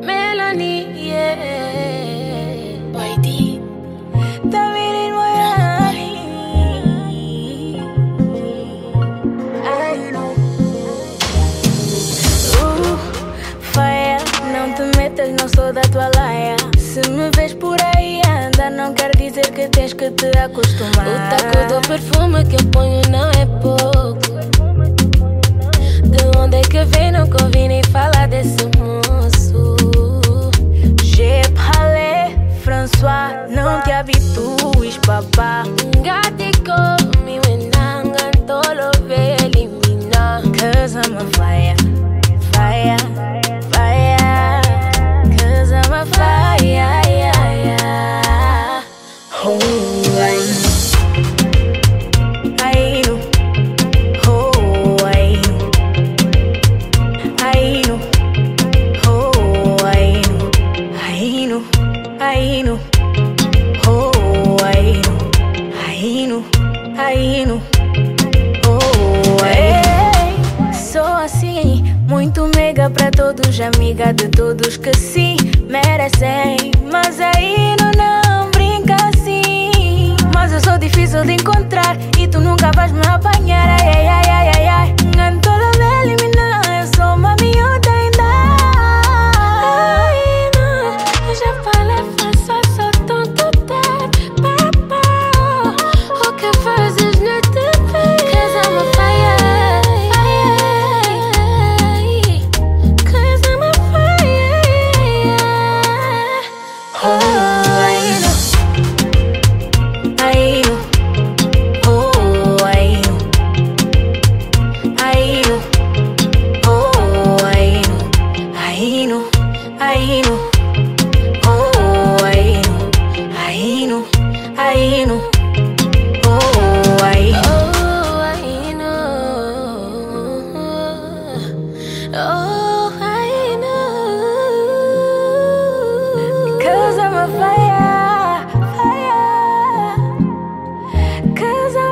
Melanie, yeah. YD. David in Faia, não te metas, não sou da tua laia. Se me vês por aí andar, não quer dizer que tens que te acostumar. O taco do perfume que eu ponho não é pouco. Que vem? Nunca ouvi nem falar desse moço. J'ai parlé, François, não te habitues, papá. Gati mi wenanga tolo ve elimina. Cause I'm a fire, fire. Oh, sou assim, muito mega pra todos, amiga de todos que sim merecem. Mas aí não, não brinca assim. Mas eu sou difícil de encontrar e tu nunca vais me apanhar. Ai, ai, ai, Oh, I know. Oh, I know. Oh, I. Cause I'm a fire, fire. Cause I'm